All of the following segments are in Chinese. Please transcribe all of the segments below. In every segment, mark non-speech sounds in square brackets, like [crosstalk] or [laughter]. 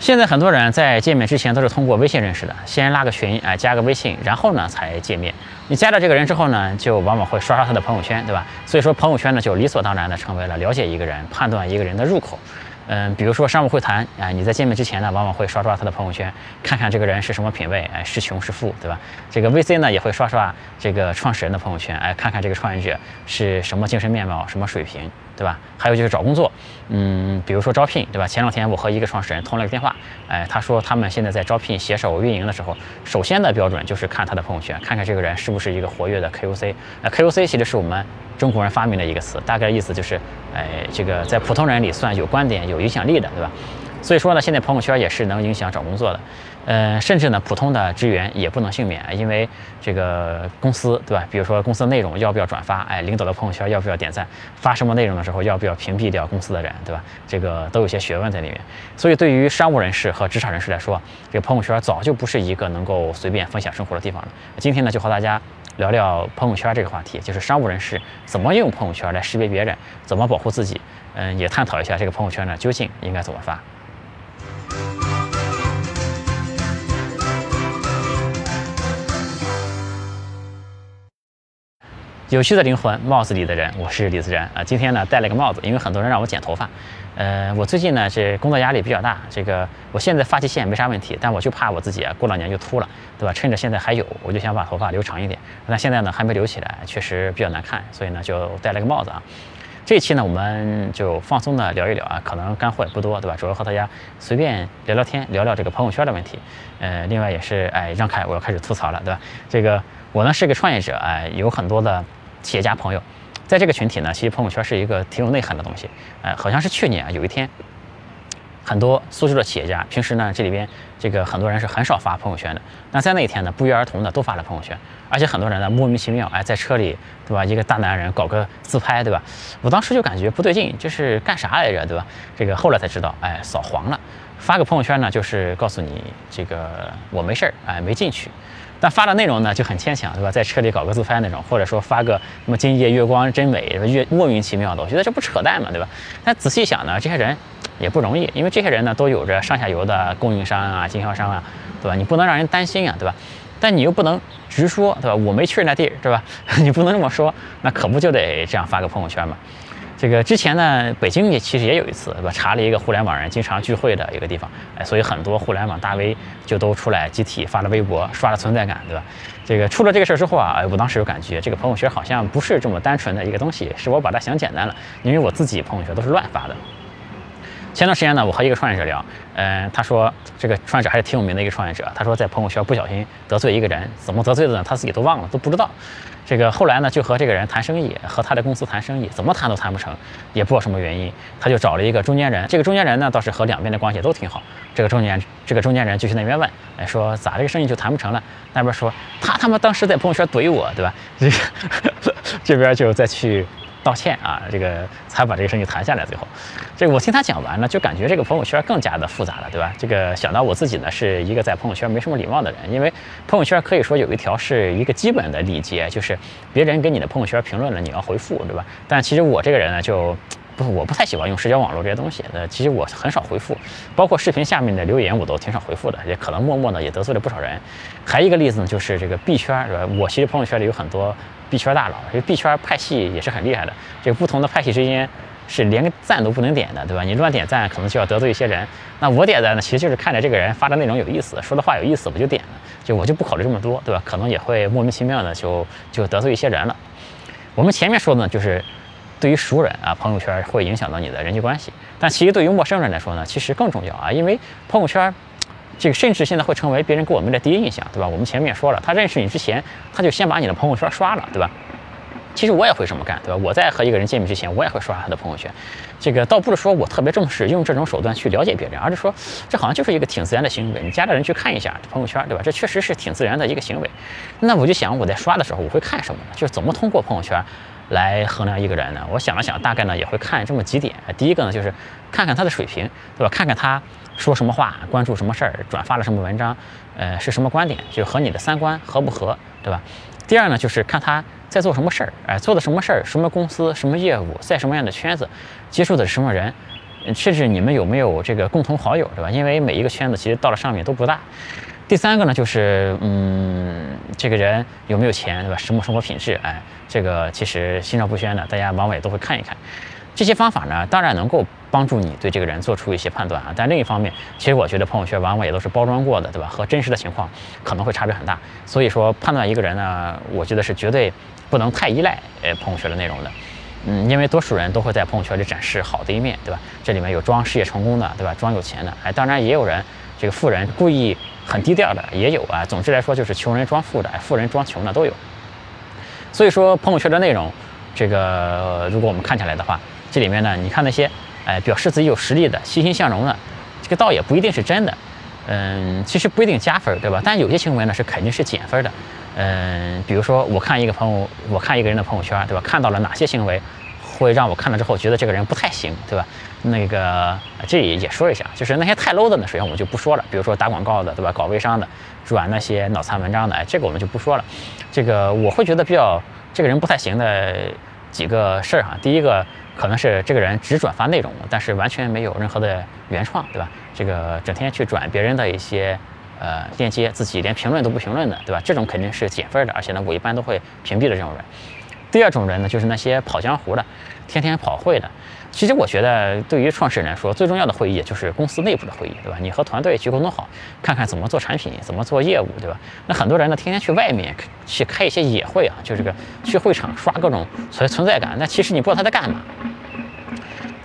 现在很多人在见面之前都是通过微信认识的，先拉个群，哎，加个微信，然后呢才见面。你加了这个人之后呢，就往往会刷刷他的朋友圈，对吧？所以说朋友圈呢，就理所当然的成为了了解一个人、判断一个人的入口。嗯，比如说商务会谈，哎，你在见面之前呢，往往会刷刷他的朋友圈，看看这个人是什么品味，哎，是穷是富，对吧？这个 VC 呢也会刷刷这个创始人的朋友圈，哎，看看这个创业者是什么精神面貌，什么水平，对吧？还有就是找工作，嗯，比如说招聘，对吧？前两天我和一个创始人通了个电话，哎，他说他们现在在招聘携手运营的时候，首先的标准就是看他的朋友圈，看看这个人是不是一个活跃的 KOC，呃，KOC 其实是我们。中国人发明的一个词，大概意思就是，哎，这个在普通人里算有观点、有影响力的，对吧？所以说呢，现在朋友圈也是能影响找工作的，呃，甚至呢，普通的职员也不能幸免，因为这个公司，对吧？比如说公司内容要不要转发，哎，领导的朋友圈要不要点赞，发什么内容的时候要不要屏蔽掉公司的人，对吧？这个都有些学问在里面。所以对于商务人士和职场人士来说，这个朋友圈早就不是一个能够随便分享生活的地方了。今天呢，就和大家。聊聊朋友圈这个话题，就是商务人士怎么用朋友圈来识别别人，怎么保护自己。嗯，也探讨一下这个朋友圈呢究竟应该怎么发。有趣的灵魂，帽子里的人，我是李自然啊。今天呢戴了个帽子，因为很多人让我剪头发。呃，我最近呢这工作压力比较大，这个我现在发际线没啥问题，但我就怕我自己啊过两年就秃了，对吧？趁着现在还有，我就想把头发留长一点。但现在呢还没留起来，确实比较难看，所以呢就戴了个帽子啊。这期呢我们就放松的聊一聊啊，可能干货也不多，对吧？主要和大家随便聊聊天，聊聊这个朋友圈的问题。呃，另外也是哎让开，我要开始吐槽了，对吧？这个我呢是个创业者，哎，有很多的。企业家朋友，在这个群体呢，其实朋友圈是一个挺有内涵的东西。呃，好像是去年啊，有一天，很多苏州的企业家，平时呢这里边这个很多人是很少发朋友圈的。那在那一天呢，不约而同的都发了朋友圈，而且很多人呢莫名其妙，哎，在车里，对吧？一个大男人搞个自拍，对吧？我当时就感觉不对劲，这是干啥来着，对吧？这个后来才知道，哎，扫黄了。发个朋友圈呢，就是告诉你这个我没事儿，哎，没进去。但发的内容呢就很牵强，对吧？在车里搞个自拍那种，或者说发个什么今夜月光真美，越莫名其妙的，我觉得这不扯淡嘛，对吧？但仔细想呢，这些人也不容易，因为这些人呢都有着上下游的供应商啊、经销商啊，对吧？你不能让人担心啊，对吧？但你又不能直说，对吧？我没去那地儿，对吧？[laughs] 你不能这么说，那可不就得这样发个朋友圈嘛？这个之前呢，北京也其实也有一次，对吧？查了一个互联网人经常聚会的一个地方，哎，所以很多互联网大 V 就都出来集体发了微博，刷了存在感，对吧？这个出了这个事儿之后啊，我当时有感觉，这个朋友圈好像不是这么单纯的一个东西，是我把它想简单了，因为我自己朋友圈都是乱发的。前段时间呢，我和一个创业者聊，嗯，他说这个创业者还是挺有名的一个创业者，他说在朋友圈不小心得罪一个人，怎么得罪的呢？他自己都忘了，都不知道。这个后来呢，就和这个人谈生意，和他的公司谈生意，怎么谈都谈不成，也不知道什么原因。他就找了一个中间人，这个中间人呢，倒是和两边的关系都挺好。这个中间，这个中间人就去那边问，哎，说咋这个生意就谈不成了？那边说他他妈当时在朋友圈怼我，对吧？这个 [laughs] 这边就再去。道歉啊，这个才把这个事情谈下来。最后，这个我听他讲完了，就感觉这个朋友圈更加的复杂了，对吧？这个想到我自己呢，是一个在朋友圈没什么礼貌的人，因为朋友圈可以说有一条是一个基本的礼节，就是别人给你的朋友圈评论了，你要回复，对吧？但其实我这个人呢，就不，我不太喜欢用社交网络这些东西。呃，其实我很少回复，包括视频下面的留言我都挺少回复的，也可能默默的也得罪了不少人。还一个例子呢，就是这个币圈，是吧？我其实朋友圈里有很多。币圈大佬，这个币圈派系也是很厉害的。这个不同的派系之间是连个赞都不能点的，对吧？你乱点赞，可能就要得罪一些人。那我点赞呢，其实就是看着这个人发的内容有意思，说的话有意思，我就点了。就我就不考虑这么多，对吧？可能也会莫名其妙的就就得罪一些人了。我们前面说的呢，就是对于熟人啊，朋友圈会影响到你的人际关系。但其实对于陌生人来说呢，其实更重要啊，因为朋友圈。这个甚至现在会成为别人给我们的第一印象，对吧？我们前面说了，他认识你之前，他就先把你的朋友圈刷了，对吧？其实我也会这么干，对吧？我在和一个人见面之前，我也会刷他的朋友圈。这个倒不是说我特别重视用这种手段去了解别人，而是说这好像就是一个挺自然的行为。你加了人去看一下朋友圈，对吧？这确实是挺自然的一个行为。那我就想，我在刷的时候，我会看什么呢？就是怎么通过朋友圈来衡量一个人呢？我想了想，大概呢也会看这么几点。第一个呢，就是看看他的水平，对吧？看看他。说什么话，关注什么事儿，转发了什么文章，呃，是什么观点，就和你的三观合不合，对吧？第二呢，就是看他在做什么事儿，哎，做的什么事儿，什么公司，什么业务，在什么样的圈子，接触的是什么人，甚至你们有没有这个共同好友，对吧？因为每一个圈子其实到了上面都不大。第三个呢，就是嗯，这个人有没有钱，对吧？什么生活品质？哎，这个其实心照不宣的，大家往往也都会看一看。这些方法呢，当然能够帮助你对这个人做出一些判断啊。但另一方面，其实我觉得朋友圈往往也都是包装过的，对吧？和真实的情况可能会差别很大。所以说，判断一个人呢，我觉得是绝对不能太依赖呃朋友圈的内容的。嗯，因为多数人都会在朋友圈里展示好的一面，对吧？这里面有装事业成功的，对吧？装有钱的，哎，当然也有人这个富人故意。很低调的也有啊，总之来说就是穷人装富的，富人装穷的都有。所以说朋友圈的内容，这个如果我们看起来的话，这里面呢，你看那些哎表示自己有实力的、欣欣向荣的，这个倒也不一定是真的。嗯，其实不一定加分，对吧？但有些行为呢是肯定是减分的。嗯，比如说我看一个朋友，我看一个人的朋友圈，对吧？看到了哪些行为？会让我看了之后觉得这个人不太行，对吧？那个这里也说一下，就是那些太 low 的呢，首先我们就不说了。比如说打广告的，对吧？搞微商的，转那些脑残文章的，哎，这个我们就不说了。这个我会觉得比较这个人不太行的几个事儿哈。第一个可能是这个人只转发内容，但是完全没有任何的原创，对吧？这个整天去转别人的一些呃链接，自己连评论都不评论的，对吧？这种肯定是减分的，而且呢，我一般都会屏蔽的这种人。第二种人呢，就是那些跑江湖的，天天跑会的。其实我觉得，对于创始人来说，最重要的会议就是公司内部的会议，对吧？你和团队去沟通好，看看怎么做产品，怎么做业务，对吧？那很多人呢，天天去外面去开一些野会啊，就这个去会场刷各种存存在感。那其实你不知道他在干嘛。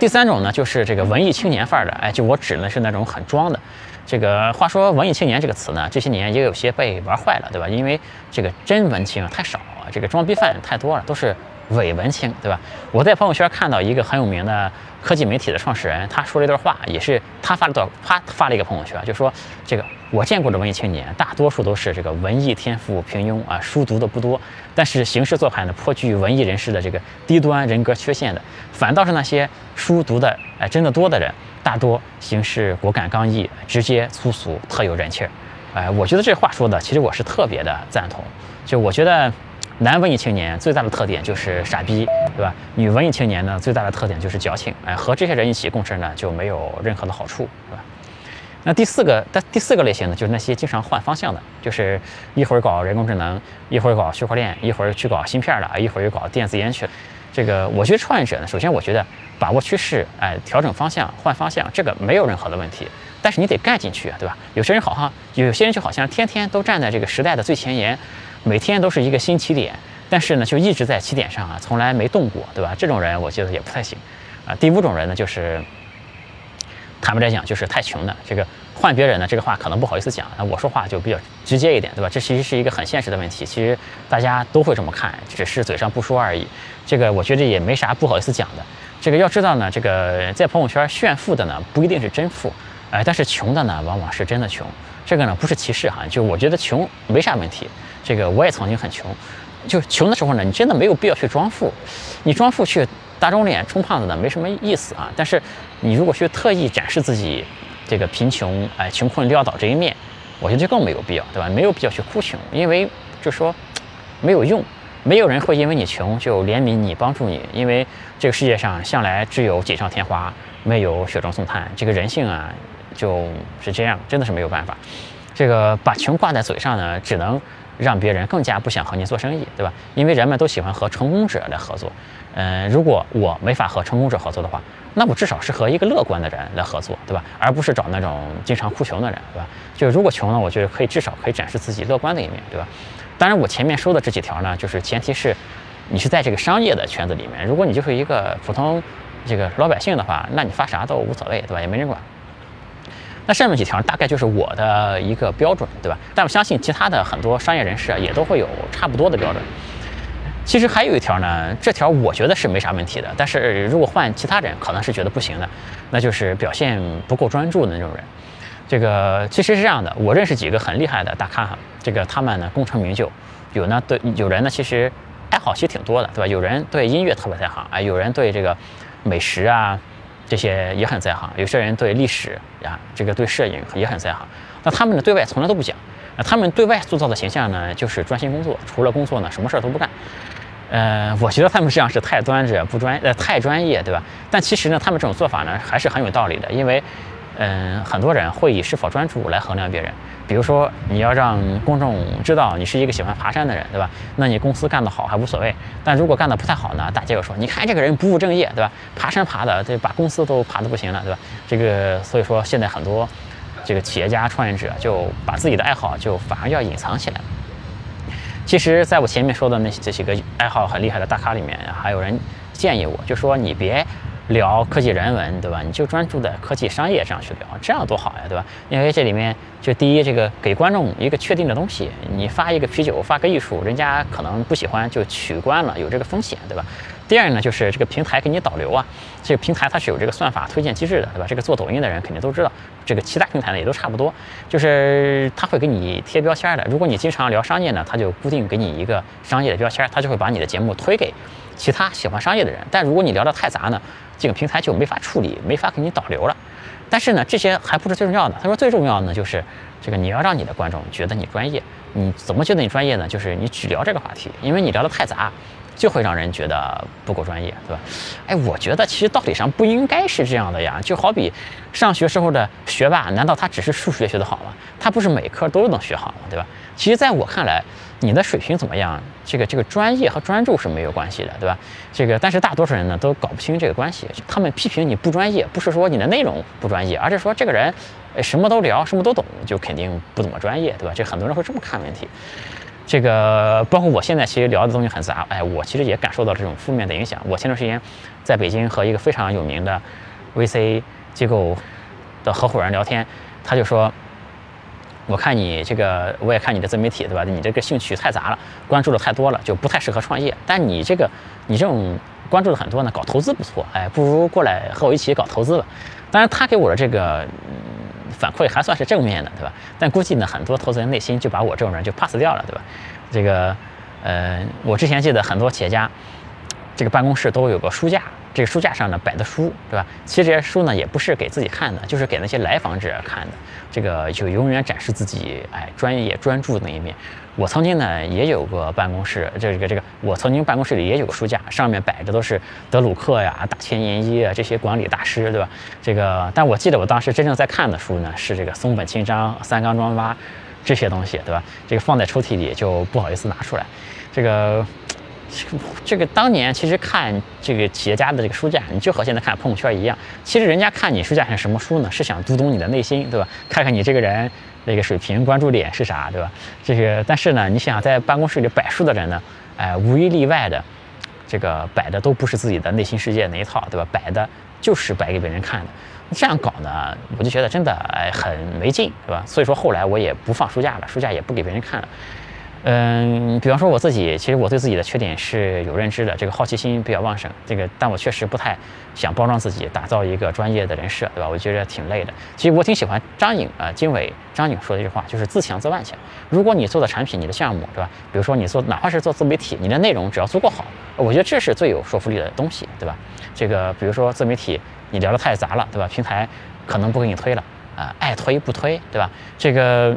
第三种呢，就是这个文艺青年范儿的，哎，就我指的是那种很装的。这个话说，文艺青年这个词呢，这些年也有些被玩坏了，对吧？因为这个真文青太少。这个装逼犯太多了，都是伪文青，对吧？我在朋友圈看到一个很有名的科技媒体的创始人，他说了一段话，也是他发了段，他发了一个朋友圈，就说这个我见过的文艺青年，大多数都是这个文艺天赋平庸啊，书读的不多，但是行事做派呢颇具文艺人士的这个低端人格缺陷的，反倒是那些书读的哎真的多的人，大多行事果敢刚毅，直接粗俗，特有人气儿。哎，我觉得这话说的，其实我是特别的赞同，就我觉得。男文艺青年最大的特点就是傻逼，对吧？女文艺青年呢，最大的特点就是矫情。哎，和这些人一起共事呢，就没有任何的好处，对吧？那第四个，但第四个类型呢，就是那些经常换方向的，就是一会儿搞人工智能，一会儿搞区块链，一会儿去搞芯片了，一会儿又搞电子烟去了。这个，我觉得创业者呢，首先我觉得把握趋势，哎，调整方向，换方向，这个没有任何的问题。但是你得干进去啊，对吧？有些人好像，有些人就好像天天都站在这个时代的最前沿。每天都是一个新起点，但是呢，就一直在起点上啊，从来没动过，对吧？这种人我觉得也不太行啊。第五种人呢，就是坦白来讲，就是太穷的。这个换别人呢，这个话可能不好意思讲，那我说话就比较直接一点，对吧？这其实是一个很现实的问题，其实大家都会这么看，只是嘴上不说而已。这个我觉得也没啥不好意思讲的。这个要知道呢，这个在朋友圈炫富的呢，不一定是真富，哎，但是穷的呢，往往是真的穷。这个呢，不是歧视哈，就我觉得穷没啥问题。这个我也曾经很穷，就穷的时候呢，你真的没有必要去装富，你装富去打肿脸充胖子呢，没什么意思啊。但是你如果去特意展示自己这个贫穷、哎穷困潦倒这一面，我觉得就更没有必要，对吧？没有必要去哭穷，因为就说没有用，没有人会因为你穷就怜悯你、帮助你，因为这个世界上向来只有锦上添花，没有雪中送炭。这个人性啊，就是这样，真的是没有办法。这个把穷挂在嘴上呢，只能。让别人更加不想和你做生意，对吧？因为人们都喜欢和成功者来合作。嗯，如果我没法和成功者合作的话，那我至少是和一个乐观的人来合作，对吧？而不是找那种经常哭穷的人，对吧？就如果穷呢，我觉得可以至少可以展示自己乐观的一面，对吧？当然，我前面说的这几条呢，就是前提是你是在这个商业的圈子里面。如果你就是一个普通这个老百姓的话，那你发啥都无所谓，对吧？也没人管。那上面几条大概就是我的一个标准，对吧？但我相信其他的很多商业人士啊，也都会有差不多的标准。其实还有一条呢，这条我觉得是没啥问题的，但是如果换其他人，可能是觉得不行的，那就是表现不够专注的那种人。这个其实是这样的，我认识几个很厉害的大咖哈，这个他们呢功成名就，有呢对有人呢其实爱好其实挺多的，对吧？有人对音乐特别在行，哎，有人对这个美食啊。这些也很在行，有些人对历史呀，这个对摄影也很在行。那他们呢，对外从来都不讲。那他们对外塑造的形象呢，就是专心工作，除了工作呢，什么事儿都不干。呃，我觉得他们这样是太端着不专，呃，太专业，对吧？但其实呢，他们这种做法呢，还是很有道理的，因为，嗯，很多人会以是否专注来衡量别人。比如说，你要让公众知道你是一个喜欢爬山的人，对吧？那你公司干得好还无所谓，但如果干得不太好呢，大家又说，你看这个人不务正业，对吧？爬山爬的，这把公司都爬得不行了，对吧？这个，所以说现在很多这个企业家创业者就把自己的爱好就反而要隐藏起来。其实，在我前面说的那这几个爱好很厉害的大咖里面，还有人建议我，就说你别。聊科技人文，对吧？你就专注在科技商业上去聊，这样多好呀，对吧？因为这里面就第一，这个给观众一个确定的东西，你发一个啤酒，发个艺术，人家可能不喜欢就取关了，有这个风险，对吧？第二呢，就是这个平台给你导流啊，这个平台它是有这个算法推荐机制的，对吧？这个做抖音的人肯定都知道，这个其他平台呢也都差不多，就是他会给你贴标签的。如果你经常聊商业呢，他就固定给你一个商业的标签，他就会把你的节目推给其他喜欢商业的人。但如果你聊得太杂呢？这个平台就没法处理，没法给你导流了。但是呢，这些还不是最重要的。他说最重要的呢，就是这个你要让你的观众觉得你专业。你怎么觉得你专业呢？就是你只聊这个话题，因为你聊得太杂，就会让人觉得不够专业，对吧？哎，我觉得其实道理上不应该是这样的呀。就好比上学时候的学霸，难道他只是数学学得好吗？他不是每科都能学好吗？对吧？其实在我看来。你的水平怎么样？这个这个专业和专注是没有关系的，对吧？这个但是大多数人呢都搞不清这个关系。他们批评你不专业，不是说你的内容不专业，而是说这个人，什么都聊，什么都懂，就肯定不怎么专业，对吧？这很多人会这么看问题。这个包括我现在其实聊的东西很杂，哎，我其实也感受到这种负面的影响。我前段时间在北京和一个非常有名的 VC 机构的合伙人聊天，他就说。我看你这个，我也看你的自媒体，对吧？你这个兴趣太杂了，关注的太多了，就不太适合创业。但你这个，你这种关注的很多呢，搞投资不错，哎，不如过来和我一起搞投资吧。当然，他给我的这个反馈还算是正面的，对吧？但估计呢，很多投资人内心就把我这种人就 pass 掉了，对吧？这个，呃，我之前记得很多企业家，这个办公室都有个书架。这个书架上呢摆的书，对吧？其实这些书呢也不是给自己看的，就是给那些来访者看的。这个就永远展示自己哎专业专注的那一面。我曾经呢也有个办公室，这个这个我曾经办公室里也有个书架，上面摆着都是德鲁克呀、大千研一啊这些管理大师，对吧？这个但我记得我当时真正在看的书呢是这个松本清张、三冈庄八这些东西，对吧？这个放在抽屉里就不好意思拿出来，这个。这个这个当年其实看这个企业家的这个书架，你就和现在看朋友圈一样。其实人家看你书架上什么书呢？是想读懂你的内心，对吧？看看你这个人那个水平、关注点是啥，对吧？这个但是呢，你想在办公室里摆书的人呢，哎，无一例外的，这个摆的都不是自己的内心世界那一套，对吧？摆的就是摆给别人看的。这样搞呢，我就觉得真的哎很没劲，对吧？所以说后来我也不放书架了，书架也不给别人看了。嗯，比方说我自己，其实我对自己的缺点是有认知的，这个好奇心比较旺盛，这个但我确实不太想包装自己，打造一个专业的人设，对吧？我觉得挺累的。其实我挺喜欢张颖啊，经纬张颖说的一句话，就是自强自万强。如果你做的产品、你的项目，对吧？比如说你做哪怕是做自媒体，你的内容只要足够好，我觉得这是最有说服力的东西，对吧？这个比如说自媒体，你聊得太杂了，对吧？平台可能不给你推了啊，爱推不推，对吧？这个。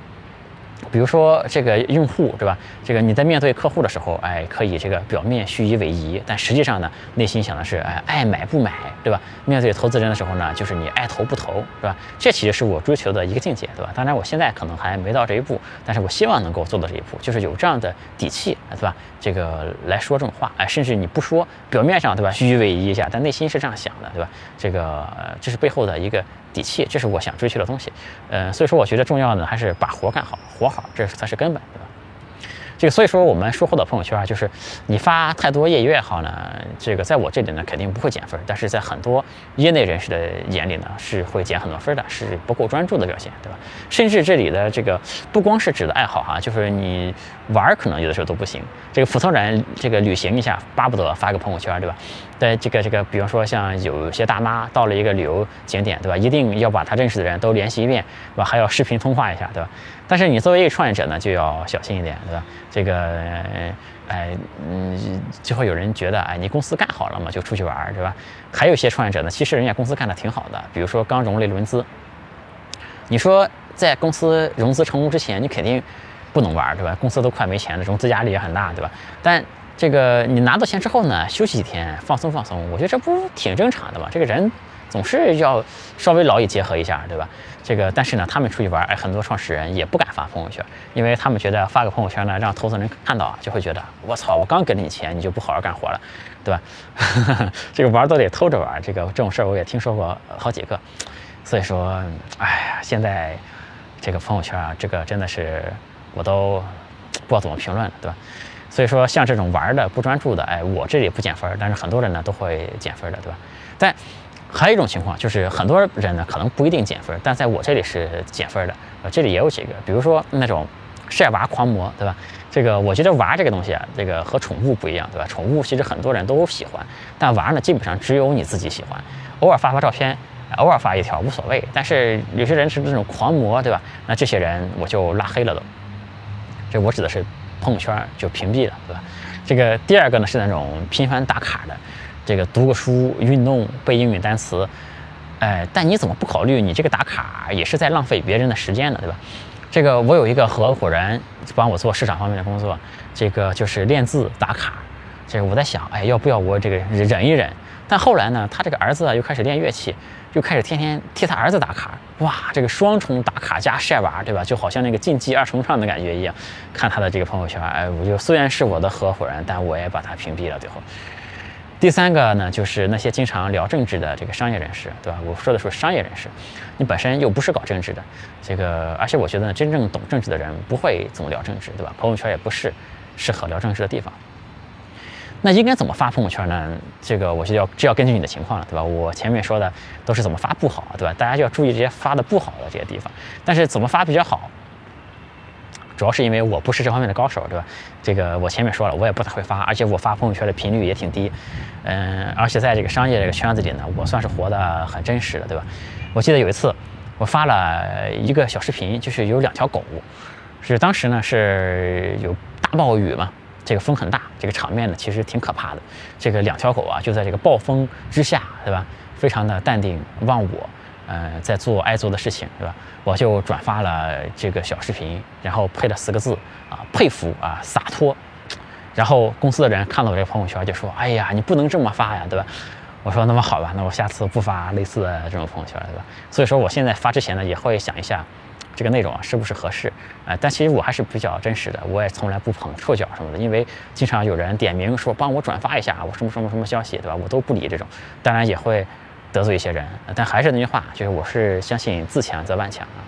比如说这个用户，对吧？这个你在面对客户的时候，哎，可以这个表面虚以委蛇，但实际上呢，内心想的是，哎，爱买不买，对吧？面对投资人的时候呢，就是你爱投不投，是吧？这其实是我追求的一个境界，对吧？当然我现在可能还没到这一步，但是我希望能够做到这一步，就是有这样的底气，对吧？这个来说这种话，哎，甚至你不说，表面上对吧，虚以委蛇一下，但内心是这样想的，对吧？这个这是背后的一个。底气，这是我想追求的东西，呃，所以说我觉得重要的还是把活干好，活好，这才是根本，对吧？这个所以说我们说货的朋友圈啊，就是你发太多业余爱好呢，这个在我这里呢肯定不会减分，但是在很多业内人士的眼里呢是会减很多分的，是不够专注的表现，对吧？甚至这里的这个不光是指的爱好哈，就是你玩可能有的时候都不行，这个普通人这个旅行一下巴不得发个朋友圈，对吧？在这个这个，比方说像有些大妈到了一个旅游景点，对吧？一定要把他认识的人都联系一遍，对吧？还要视频通话一下，对吧？但是你作为一个创业者呢，就要小心一点，对吧？这个，哎，嗯，就会有人觉得，哎，你公司干好了嘛，就出去玩，对吧？还有一些创业者呢，其实人家公司干的挺好的，比如说刚融了一轮资，你说在公司融资成功之前，你肯定不能玩，对吧？公司都快没钱了，融资压力也很大，对吧？但这个你拿到钱之后呢，休息几天，放松放松，我觉得这不挺正常的吗？这个人总是要稍微劳逸结合一下，对吧？这个，但是呢，他们出去玩，哎，很多创始人也不敢发朋友圈，因为他们觉得发个朋友圈呢，让投资人看到，就会觉得我操，我刚给了你钱，你就不好好干活了，对吧？[laughs] 这个玩都得偷着玩，这个这种事儿我也听说过好几个，所以说，哎呀，现在这个朋友圈啊，这个真的是我都不知道怎么评论了，对吧？所以说，像这种玩的不专注的，哎，我这里不减分，但是很多人呢都会减分的，对吧？但还有一种情况，就是很多人呢可能不一定减分，但在我这里是减分的。呃，这里也有几个，比如说那种晒娃狂魔，对吧？这个我觉得娃这个东西啊，这个和宠物不一样，对吧？宠物其实很多人都喜欢，但娃呢基本上只有你自己喜欢。偶尔发发照片，偶尔发一条无所谓。但是有些人是那种狂魔，对吧？那这些人我就拉黑了都。这我指的是朋友圈就屏蔽了，对吧？这个第二个呢是那种频繁打卡的。这个读个书、运动、背英语单词，哎，但你怎么不考虑你这个打卡也是在浪费别人的时间呢，对吧？这个我有一个合伙人帮我做市场方面的工作，这个就是练字打卡。这个我在想，哎，要不要我这个忍一忍？但后来呢，他这个儿子啊又开始练乐器，又开始天天替他儿子打卡。哇，这个双重打卡加晒娃，对吧？就好像那个竞技二重唱的感觉一样。看他的这个朋友圈，哎，我就虽然是我的合伙人，但我也把他屏蔽了。最后。第三个呢，就是那些经常聊政治的这个商业人士，对吧？我说的是商业人士，你本身又不是搞政治的，这个，而且我觉得呢真正懂政治的人不会怎么聊政治，对吧？朋友圈也不是适合聊政治的地方。那应该怎么发朋友圈呢？这个我就要这要根据你的情况了，对吧？我前面说的都是怎么发不好，对吧？大家就要注意这些发的不好的这些地方。但是怎么发比较好？主要是因为我不是这方面的高手，对吧？这个我前面说了，我也不太会发，而且我发朋友圈的频率也挺低。嗯，而且在这个商业这个圈子里呢，我算是活得很真实的，对吧？我记得有一次，我发了一个小视频，就是有两条狗，是当时呢是有大暴雨嘛，这个风很大，这个场面呢其实挺可怕的。这个两条狗啊就在这个暴风之下，对吧？非常的淡定忘我。呃，在做爱做的事情，对吧？我就转发了这个小视频，然后配了四个字啊，佩服啊，洒脱。然后公司的人看到我这个朋友圈，就说：“哎呀，你不能这么发呀，对吧？”我说：“那么好吧，那我下次不发类似的这种朋友圈，对吧？”所以说，我现在发之前呢，也会想一下这个内容啊是不是合适啊。但其实我还是比较真实的，我也从来不捧臭脚什么的，因为经常有人点名说帮我转发一下我什么什么什么消息，对吧？我都不理这种，当然也会。得罪一些人，但还是那句话，就是我是相信自强则万强啊。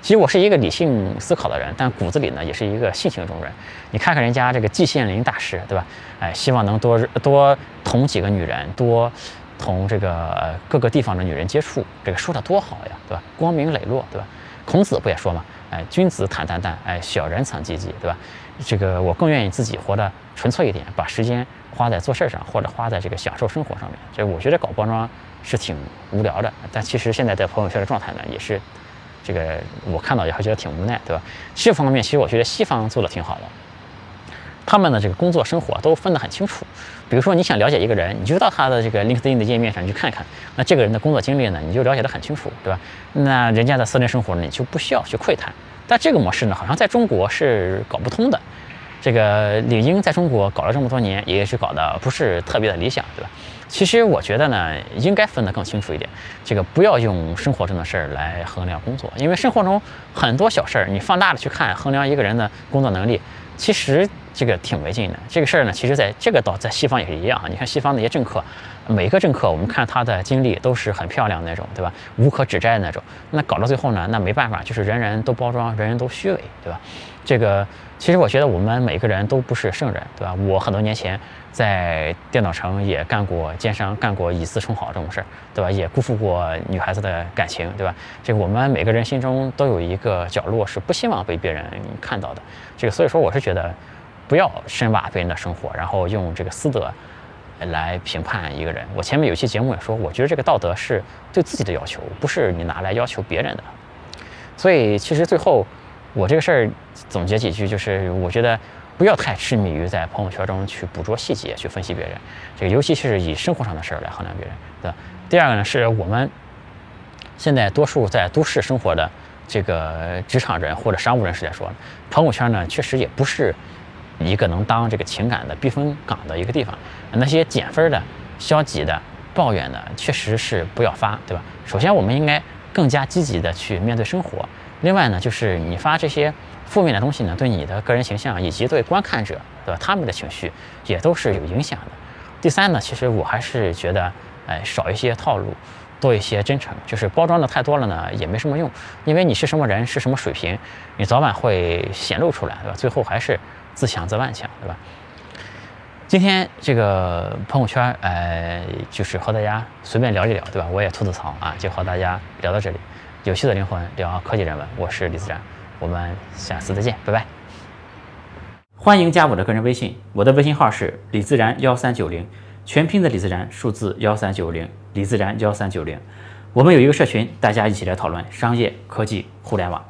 其实我是一个理性思考的人，但骨子里呢也是一个性情中人。你看看人家这个季羡林大师，对吧？哎，希望能多多同几个女人，多同这个各个地方的女人接触，这个说的多好呀，对吧？光明磊落，对吧？孔子不也说嘛？哎，君子坦荡荡，哎，小人藏济济，对吧？这个我更愿意自己活得纯粹一点，把时间。花在做事上，或者花在这个享受生活上面，所以我觉得搞包装是挺无聊的。但其实现在在朋友圈的状态呢，也是这个我看到也会觉得挺无奈，对吧？这方面其实我觉得西方做的挺好的，他们的这个工作生活都分得很清楚。比如说你想了解一个人，你就到他的这个 LinkedIn 的页面上去看看，那这个人的工作经历呢，你就了解得很清楚，对吧？那人家的私人生活呢，你就不需要去窥探。但这个模式呢，好像在中国是搞不通的。这个李英在中国搞了这么多年，也是搞得不是特别的理想，对吧？其实我觉得呢，应该分得更清楚一点。这个不要用生活中的事儿来衡量工作，因为生活中很多小事儿，你放大了去看，衡量一个人的工作能力，其实这个挺没劲的。这个事儿呢，其实在这个到在西方也是一样啊。你看西方那些政客，每个政客我们看他的经历都是很漂亮那种，对吧？无可指摘的那种。那搞到最后呢，那没办法，就是人人都包装，人人都虚伪，对吧？这个。其实我觉得我们每个人都不是圣人，对吧？我很多年前在电脑城也干过奸商，干过以次充好这种事儿，对吧？也辜负过女孩子的感情，对吧？这个我们每个人心中都有一个角落是不希望被别人看到的。这个所以说，我是觉得不要深挖别人的生活，然后用这个私德来评判一个人。我前面有期节目也说，我觉得这个道德是对自己的要求，不是你拿来要求别人的。所以其实最后。我这个事儿总结几句，就是我觉得不要太痴迷于在朋友圈中去捕捉细节，去分析别人。这个尤其是以生活上的事儿来衡量别人，对吧？第二个呢，是我们现在多数在都市生活的这个职场人或者商务人士来说，朋友圈呢确实也不是一个能当这个情感的避风港的一个地方。那些减分的、消极的、抱怨的，确实是不要发，对吧？首先，我们应该更加积极的去面对生活。另外呢，就是你发这些负面的东西呢，对你的个人形象以及对观看者，对吧？他们的情绪也都是有影响的。第三呢，其实我还是觉得，哎，少一些套路。多一些真诚，就是包装的太多了呢，也没什么用，因为你是什么人，是什么水平，你早晚会显露出来，对吧？最后还是自强自万强，对吧？今天这个朋友圈，呃，就是和大家随便聊一聊，对吧？我也吐吐槽啊，就和大家聊到这里。有趣的灵魂聊科技人文，我是李自然，我们下次再见，拜拜。欢迎加我的个人微信，我的微信号是李自然幺三九零。全拼的李自然，数字幺三九零，李自然幺三九零，我们有一个社群，大家一起来讨论商业、科技、互联网。